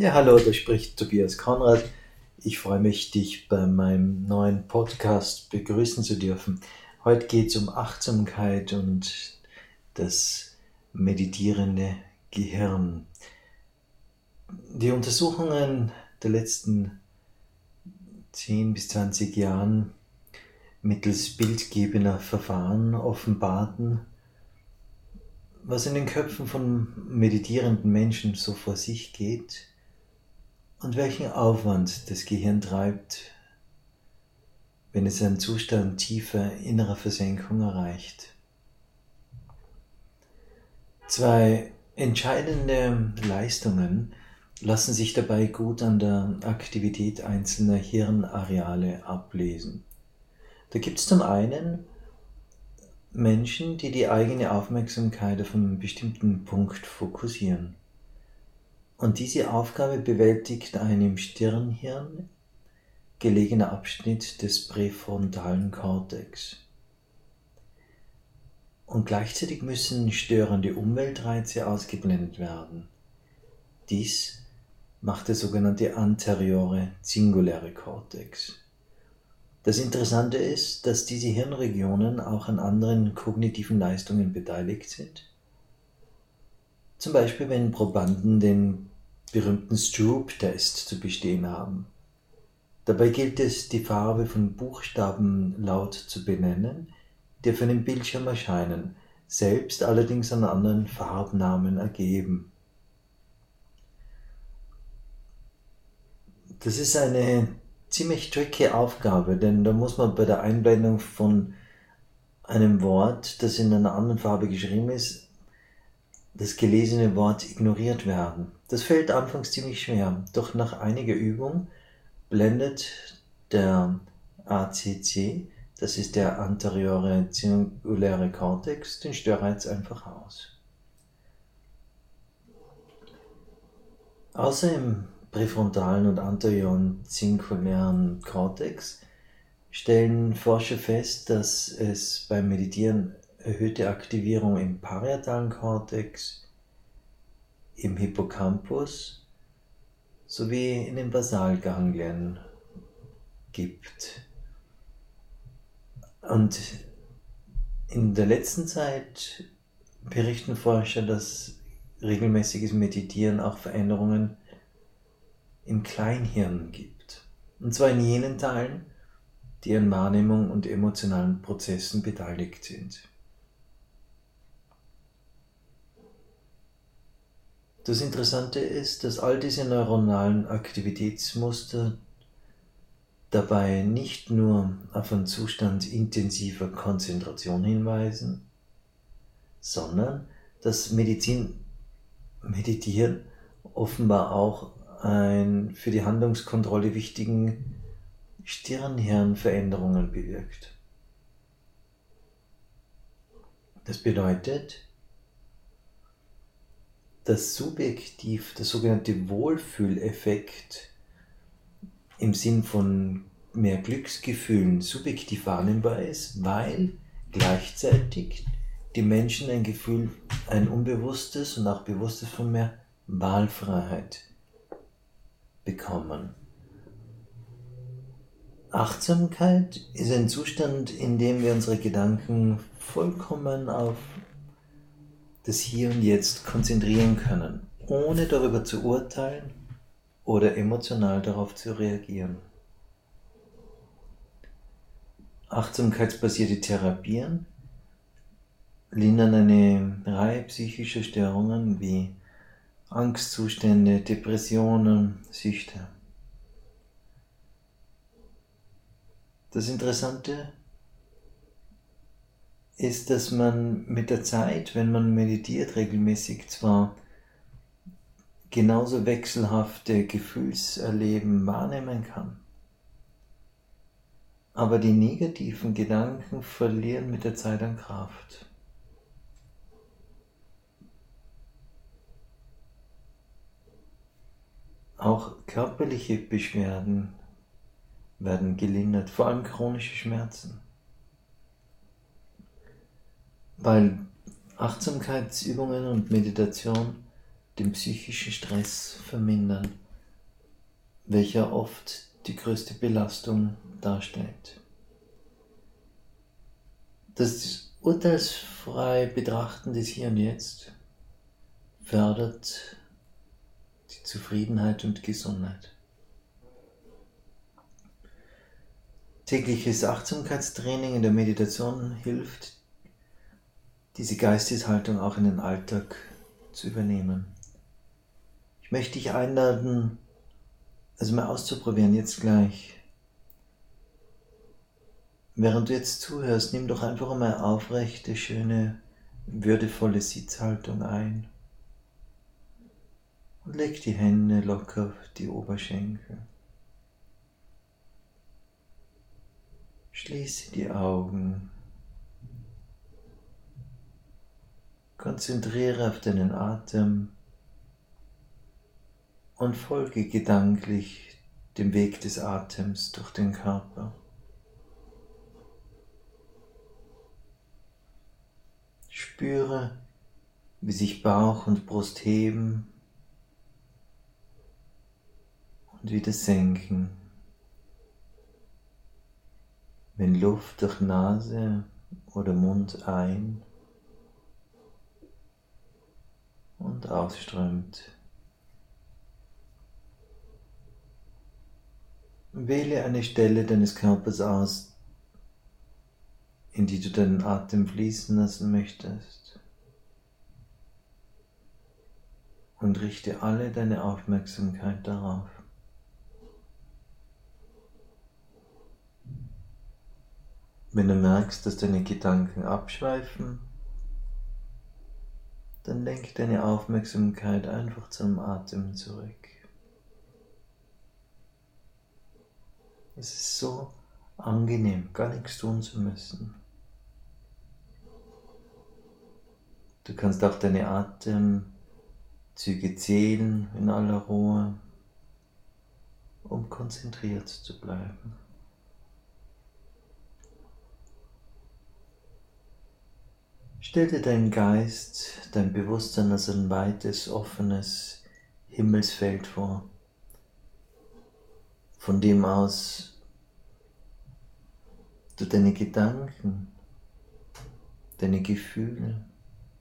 Ja, hallo, da spricht Tobias Konrad. Ich freue mich, dich bei meinem neuen Podcast begrüßen zu dürfen. Heute geht es um Achtsamkeit und das meditierende Gehirn. Die Untersuchungen der letzten 10 bis 20 Jahren mittels bildgebender Verfahren offenbarten, was in den Köpfen von meditierenden Menschen so vor sich geht und welchen Aufwand das Gehirn treibt, wenn es einen Zustand tiefer innerer Versenkung erreicht. Zwei entscheidende Leistungen lassen sich dabei gut an der Aktivität einzelner Hirnareale ablesen. Da gibt es zum einen Menschen, die die eigene Aufmerksamkeit auf einen bestimmten Punkt fokussieren. Und diese Aufgabe bewältigt ein im Stirnhirn gelegener Abschnitt des präfrontalen Kortex. Und gleichzeitig müssen störende Umweltreize ausgeblendet werden. Dies macht der sogenannte anteriore singuläre Kortex. Das Interessante ist, dass diese Hirnregionen auch an anderen kognitiven Leistungen beteiligt sind zum Beispiel, wenn Probanden den berühmten Stroop-Test zu bestehen haben. Dabei gilt es, die Farbe von Buchstaben laut zu benennen, die auf einem Bildschirm erscheinen, selbst allerdings an anderen Farbnamen ergeben. Das ist eine ziemlich tricky Aufgabe, denn da muss man bei der Einblendung von einem Wort, das in einer anderen Farbe geschrieben ist, das gelesene Wort ignoriert werden. Das fällt anfangs ziemlich schwer, doch nach einiger Übung blendet der ACC, das ist der anteriore zinguläre Kortex, den Störreiz einfach aus. Außer im präfrontalen und anterioren zingulären Kortex stellen Forscher fest, dass es beim Meditieren erhöhte Aktivierung im parietalen Kortex, im Hippocampus sowie in den Basalganglien gibt. Und in der letzten Zeit berichten Forscher, dass regelmäßiges Meditieren auch Veränderungen im Kleinhirn gibt. Und zwar in jenen Teilen, die an Wahrnehmung und emotionalen Prozessen beteiligt sind. Das Interessante ist, dass all diese neuronalen Aktivitätsmuster dabei nicht nur auf einen Zustand intensiver Konzentration hinweisen, sondern dass Medizin, Meditieren offenbar auch einen für die Handlungskontrolle wichtigen Stirnhirnveränderungen bewirkt. Das bedeutet, dass subjektiv der sogenannte Wohlfühleffekt im Sinn von mehr Glücksgefühlen subjektiv wahrnehmbar ist, weil gleichzeitig die Menschen ein Gefühl, ein unbewusstes und auch bewusstes von mehr Wahlfreiheit bekommen. Achtsamkeit ist ein Zustand, in dem wir unsere Gedanken vollkommen auf das Hier und Jetzt konzentrieren können, ohne darüber zu urteilen oder emotional darauf zu reagieren. Achtsamkeitsbasierte Therapien lindern eine Reihe psychischer Störungen wie Angstzustände, Depressionen, Süchte. Das Interessante ist, dass man mit der Zeit, wenn man meditiert regelmäßig, zwar genauso wechselhafte Gefühlserleben wahrnehmen kann, aber die negativen Gedanken verlieren mit der Zeit an Kraft. Auch körperliche Beschwerden werden gelindert, vor allem chronische Schmerzen weil Achtsamkeitsübungen und Meditation den psychischen Stress vermindern welcher oft die größte Belastung darstellt. Das urteilsfrei Betrachten des Hier und Jetzt fördert die Zufriedenheit und Gesundheit. Tägliches Achtsamkeitstraining in der Meditation hilft, diese Geisteshaltung auch in den Alltag zu übernehmen. Ich möchte dich einladen, also mal auszuprobieren, jetzt gleich. Während du jetzt zuhörst, nimm doch einfach mal aufrechte, schöne, würdevolle Sitzhaltung ein. Und leg die Hände locker auf die Oberschenkel. Schließe die Augen. Konzentriere auf deinen Atem und folge gedanklich dem Weg des Atems durch den Körper. Spüre, wie sich Bauch und Brust heben und wieder senken. Wenn Luft durch Nase oder Mund ein und ausströmt. Wähle eine Stelle deines Körpers aus, in die du deinen Atem fließen lassen möchtest. Und richte alle deine Aufmerksamkeit darauf. Wenn du merkst, dass deine Gedanken abschweifen, dann lenk deine Aufmerksamkeit einfach zum Atem zurück. Es ist so angenehm, gar nichts tun zu müssen. Du kannst auch deine Atemzüge zählen in aller Ruhe, um konzentriert zu bleiben. Stell dir deinen Geist, dein Bewusstsein als ein weites, offenes Himmelsfeld vor von dem aus du deine Gedanken, deine Gefühle,